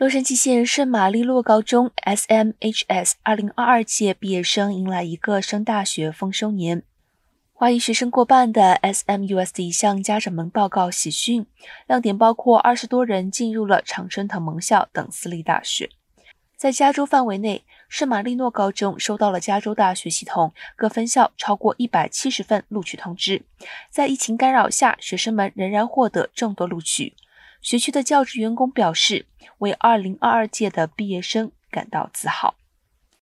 洛杉矶县圣玛丽诺高中 （SMHS） 2022届毕业生迎来一个升大学丰收年。华裔学生过半的 SMUSD 向家长们报告喜讯，亮点包括二十多人进入了常春藤盟校等私立大学。在加州范围内，圣玛丽诺高中收到了加州大学系统各分校超过一百七十份录取通知。在疫情干扰下，学生们仍然获得众多录取。学区的教职员工表示，为2022届的毕业生感到自豪。